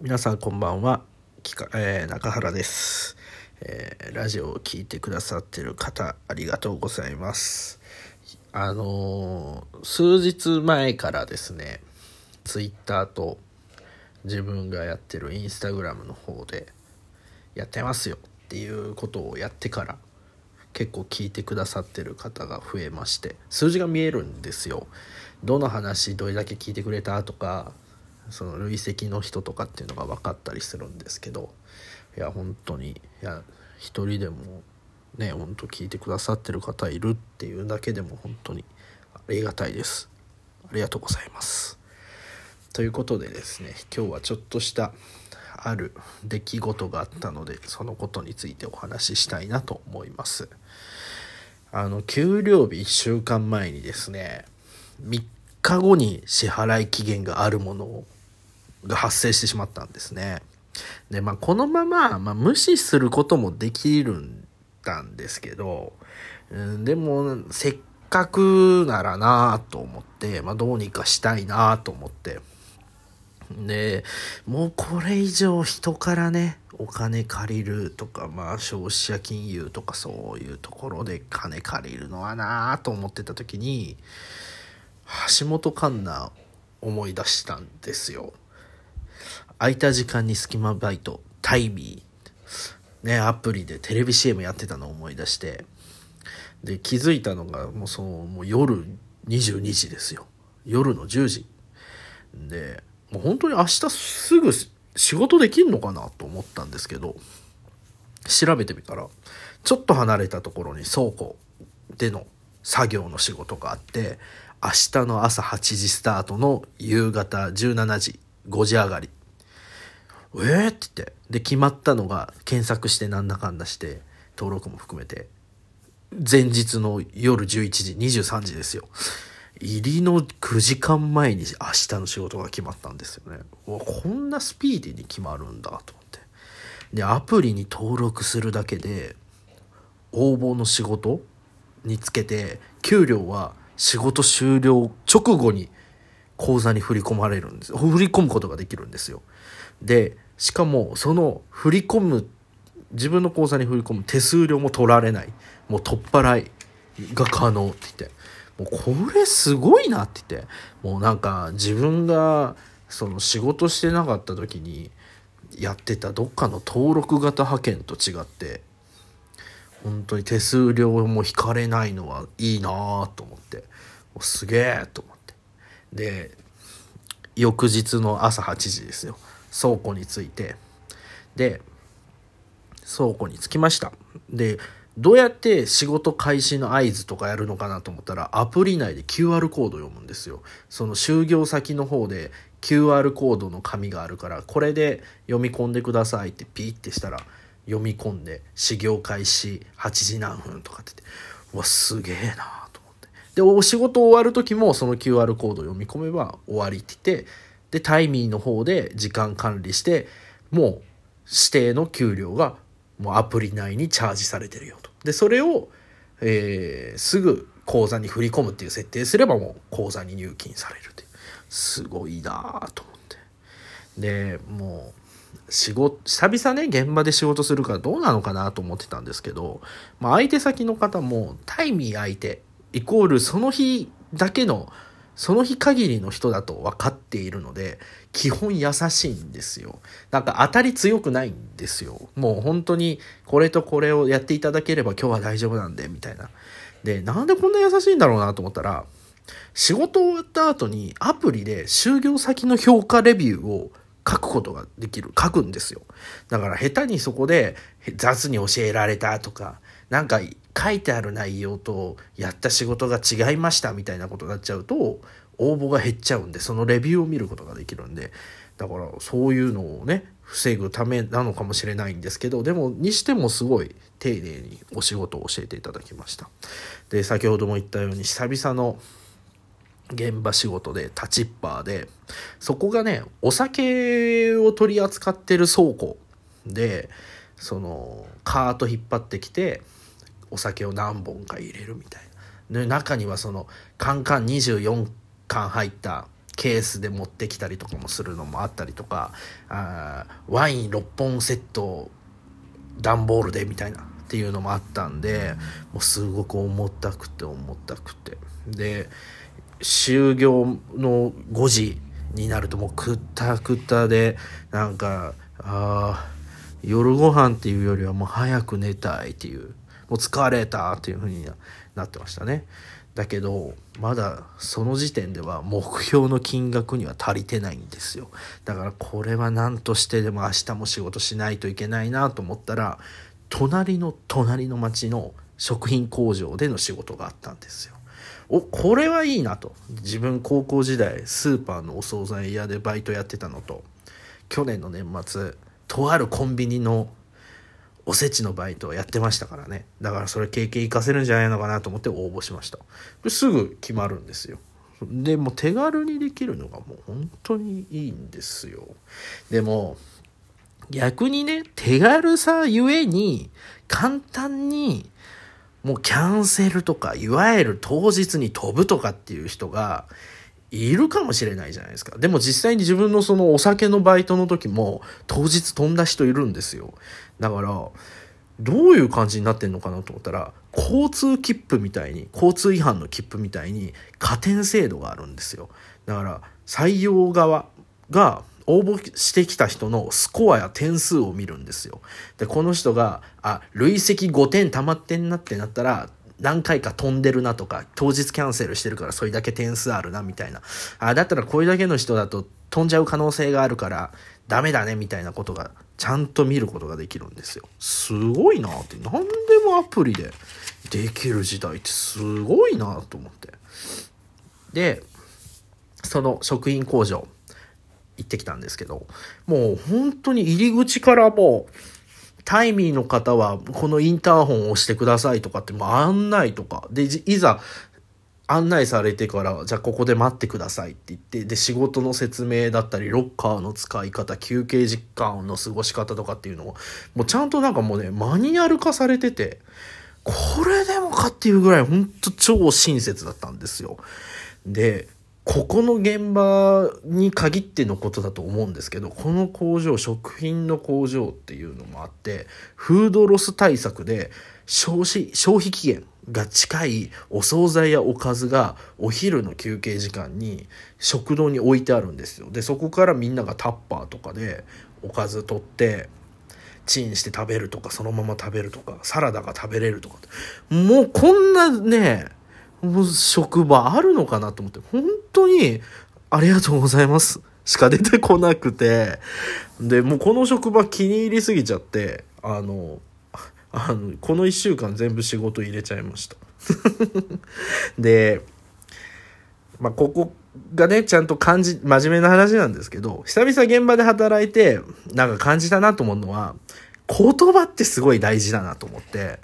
皆さんこんばんは、きかえー中原です、えーラジオを聞いてくださってる方ありがとうございます。あのー数日前からですねツイッターと自分がやってるインスタグラムの方でやってますよっていうことをやってから結構聞いてくださってる方が増えまして数字が見えるんですよ。どの話どれだけ聞いてくれたとかその累積の人とかっていうのが分かったりするんですけどいや本当にいや一人でもね本当聞いてくださってる方いるっていうだけでも本当にありがたいです。ありがとうございます。ということでですね今日はちょっとしたある出来事があったのでそのことについてお話ししたいなと思います。あの給料日1週間前にですね3日後に支払い期限があるものをが発生してしまったんですね。でまあこのまま、まあ、無視することもできるんだんですけど、うん、でもせっかくならなと思って、まあ、どうにかしたいなと思って。でもうこれ以上人からねお金借りるとかまあ消費者金融とかそういうところで金借りるのはなあと思ってた時に橋本環奈思い出したんですよ。空いた時間に隙間バイトタイミーねアプリでテレビ CM やってたのを思い出してで気づいたのがもうそのもう夜22時ですよ。夜の10時。でもう本当に明日すぐ仕事できんのかなと思ったんですけど調べてみたらちょっと離れたところに倉庫での作業の仕事があって明日の朝8時スタートの夕方17時5時上がり。えー、って言って。で決まったのが検索してなんだかんだして登録も含めて。前日の夜11時23時ですよ。入りの9時間前に明日の仕事が決まったんですよね。こんなスピーディーに決まるんだと思って。でアプリに登録するだけで応募の仕事につけて給料は仕事終了直後に口座に振り込まれるんです。振り込むことができるんですよ。でしかもその振り込む自分の口座に振り込む手数料も取られない。もう取っ払いが可能って言って。もうこれすごいなって言って。もうなんか自分がその仕事してなかった時にやってたどっかの登録型派遣と違って本当に手数料も引かれないのはいいなと思って。おすげえと思って。で翌日の朝8時ですよ。倉庫に着いて。で倉庫に着きました。でどうやって仕事開始の合図とかやるのかなと思ったらアプリ内で QR コード読むんですよ。その就業先の方で QR コードの紙があるからこれで読み込んでくださいってピーってしたら読み込んで始業開始8時何分とかって言ってうわすげえなと思って。でお仕事終わる時もその QR コード読み込めば終わりって言ってでタイミーの方で時間管理してもう指定の給料がもうアプリ内にチャージされてるよと。でそれを、えーすぐ口座に振り込むっていう設定すればもう口座に入金されるってすごいなあと思って。でもう仕事久々ね現場で仕事するからどうなのかなと思ってたんですけど、まあ、相手先の方もタイミー相手イコールその日だけのその日限りの人だと分かっているので基本優しいんですよ。なんか当たり強くないんですよ。もう本当にこれとこれをやっていただければ今日は大丈夫なんでみたいな。でなんでこんな優しいんだろうなと思ったら仕事終わった後にアプリで就業先の評価レビューを書くことができる。書くんですよ。だから下手にそこで雑に教えられたとかなんか書いてある内容とやった仕事が違いましたみたいなことになっちゃうと応募が減っちゃうんでそのレビューを見ることができるんでだからそういうのをね防ぐためなのかもしれないんですけどでもにしてもすごい丁寧にお仕事を教えていただきました。で先ほども言ったように久々の現場仕事でタチッパーでそこがねお酒を取り扱ってる倉庫でそのカート引っ張ってきてお酒を何本か入れるみたいな。で中にはそのカンカン24缶入ったケースで持ってきたりとかもするのもあったりとかあワイン6本セット段ボールでみたいなっていうのもあったんでもうすごく重たくて重たくて。で就業の5時になるともうくったくったでなんかああ夜ご飯っていうよりはもう早く寝たいっていうもう疲れたっていう風になってましたね。だけどまだその時点では目標の金額には足りてないんですよ。だからこれは何としてでも明日も仕事しないといけないなと思ったら隣の隣の町の食品工場での仕事があったんですよ。おこれはいいなと。自分高校時代スーパーのお惣菜屋でバイトやってたのと去年の年末とあるコンビニのおせちのバイトをやってましたからね。だからそれ経験活かせるんじゃないのかなと思って応募しました。ですぐ決まるんですよ。でも手軽にできるのがもう本当にいいんですよ。でも逆にね手軽さゆえに簡単にもうキャンセルとか、いわゆる当日に飛ぶとかっていう人がいるかもしれないじゃないですか。でも実際に自分のそのお酒のバイトの時も当日飛んだ人いるんですよ。だから、どういう感じになってんのかなと思ったら、交通切符みたいに、交通違反の切符みたいに加点制度があるんですよ。だから、採用側が応募してきた人のスコアや点数を見るんですよ。で、この人が、あ、累積5点溜まってんなってなったら、何回か飛んでるなとか、当日キャンセルしてるからそれだけ点数あるなみたいな。あ、だったらこれだけの人だと飛んじゃう可能性があるからダメだねみたいなことがちゃんと見ることができるんですよ。すごいなって。何でもアプリでできる時代ってすごいなと思って。で、その食品工場。行ってきたんですけど、もう本当に入り口からもう、タイミーの方はこのインターホンを押してくださいとかってもう案内とか、で、いざ案内されてから、じゃあここで待ってくださいって言って、で、仕事の説明だったり、ロッカーの使い方、休憩時間の過ごし方とかっていうのを、もうちゃんとなんかもうね、マニュアル化されてて、これでもかっていうぐらい、ほんと超親切だったんですよ。で、ここの現場に限ってのことだと思うんですけどこの工場食品の工場っていうのもあってフードロス対策で消費消費期限が近いお惣菜やおかずがお昼の休憩時間に食堂に置いてあるんですよ。でそこからみんながタッパーとかでおかず取ってチンして食べるとかそのまま食べるとかサラダが食べれるとかもうこんなね職場あるのかなと思って、本当にありがとうございますしか出てこなくて、で、もうこの職場気に入りすぎちゃって、あの、あの、この1週間全部仕事入れちゃいました。で、まあ、ここがね、ちゃんと感じ、真面目な話なんですけど、久々現場で働いて、なんか感じたなと思うのは、言葉ってすごい大事だなと思って、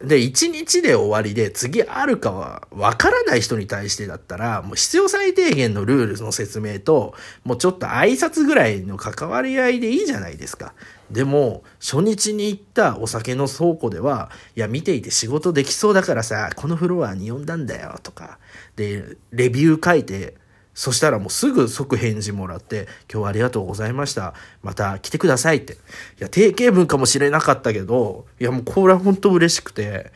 で、1日で終わりで次あるかはわからない人に対してだったら、もう必要最低限のルールの説明と、もうちょっと挨拶ぐらいの関わり合いでいいじゃないですか。でも、初日に行ったお酒の倉庫では、いや、見ていて仕事できそうだからさ、このフロアに呼んだんだよ、とか。で、レビュー書いて、そしたらもうすぐ即返事もらって、今日はありがとうございました。また来てくださいって。いや、定型文かもしれなかったけど、いやもうこれは本当嬉しくて。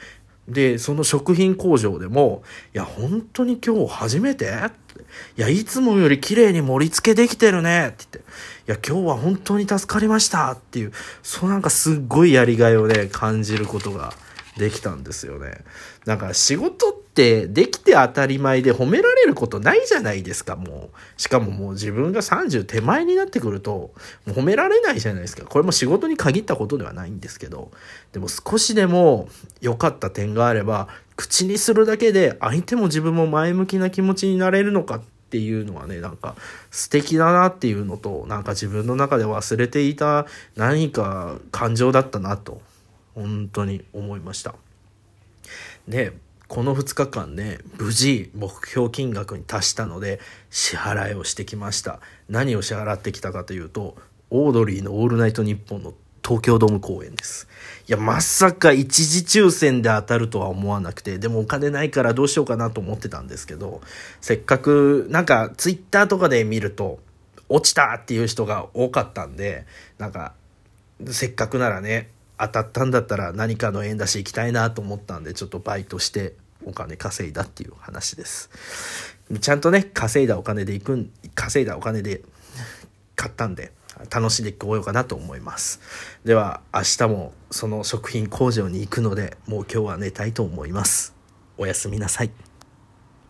で、その食品工場でも、いや、本当に今日初めて？いや、いつもより綺麗に盛り付けできてるねって言って、いや、今日は本当に助かりましたっていう、そうなんかすっごいやりがいをね、感じることができたんですよね。だか仕事ってできて当たり前で褒められることないじゃないですか、もう。しかももう自分が30手前になってくると、もう褒められないじゃないですか。これも仕事に限ったことではないんですけど、でも少しでも良かった点があれば、口にするだけで相手も自分も前向きな気持ちになれるのかっていうのはね、なんか素敵だなっていうのと、なんか自分の中で忘れていた何か感情だったなと本当に思いましたでこの2日間ね無事目標金額に達したので支払いをしてきました何を支払ってきたかというとオードリーの「オールナイトニッポン」の東京ドーム公演です。いや、まさか一時抽選で当たるとは思わなくて、でもお金ないからどうしようかなと思ってたんですけど、せっかく、なんかツイッターとかで見ると、落ちたっていう人が多かったんで、なんか、せっかくならね、当たったんだったら何かの縁出し行きたいなと思ったんで、ちょっとバイトしてお金稼いだっていう話です。ちゃんとね、稼いだお金で行くん、稼いだお金で買ったんで、楽しんでいこうかなと思います。では、明日もその食品工場に行くので、もう今日は寝たいと思います。おやすみなさい。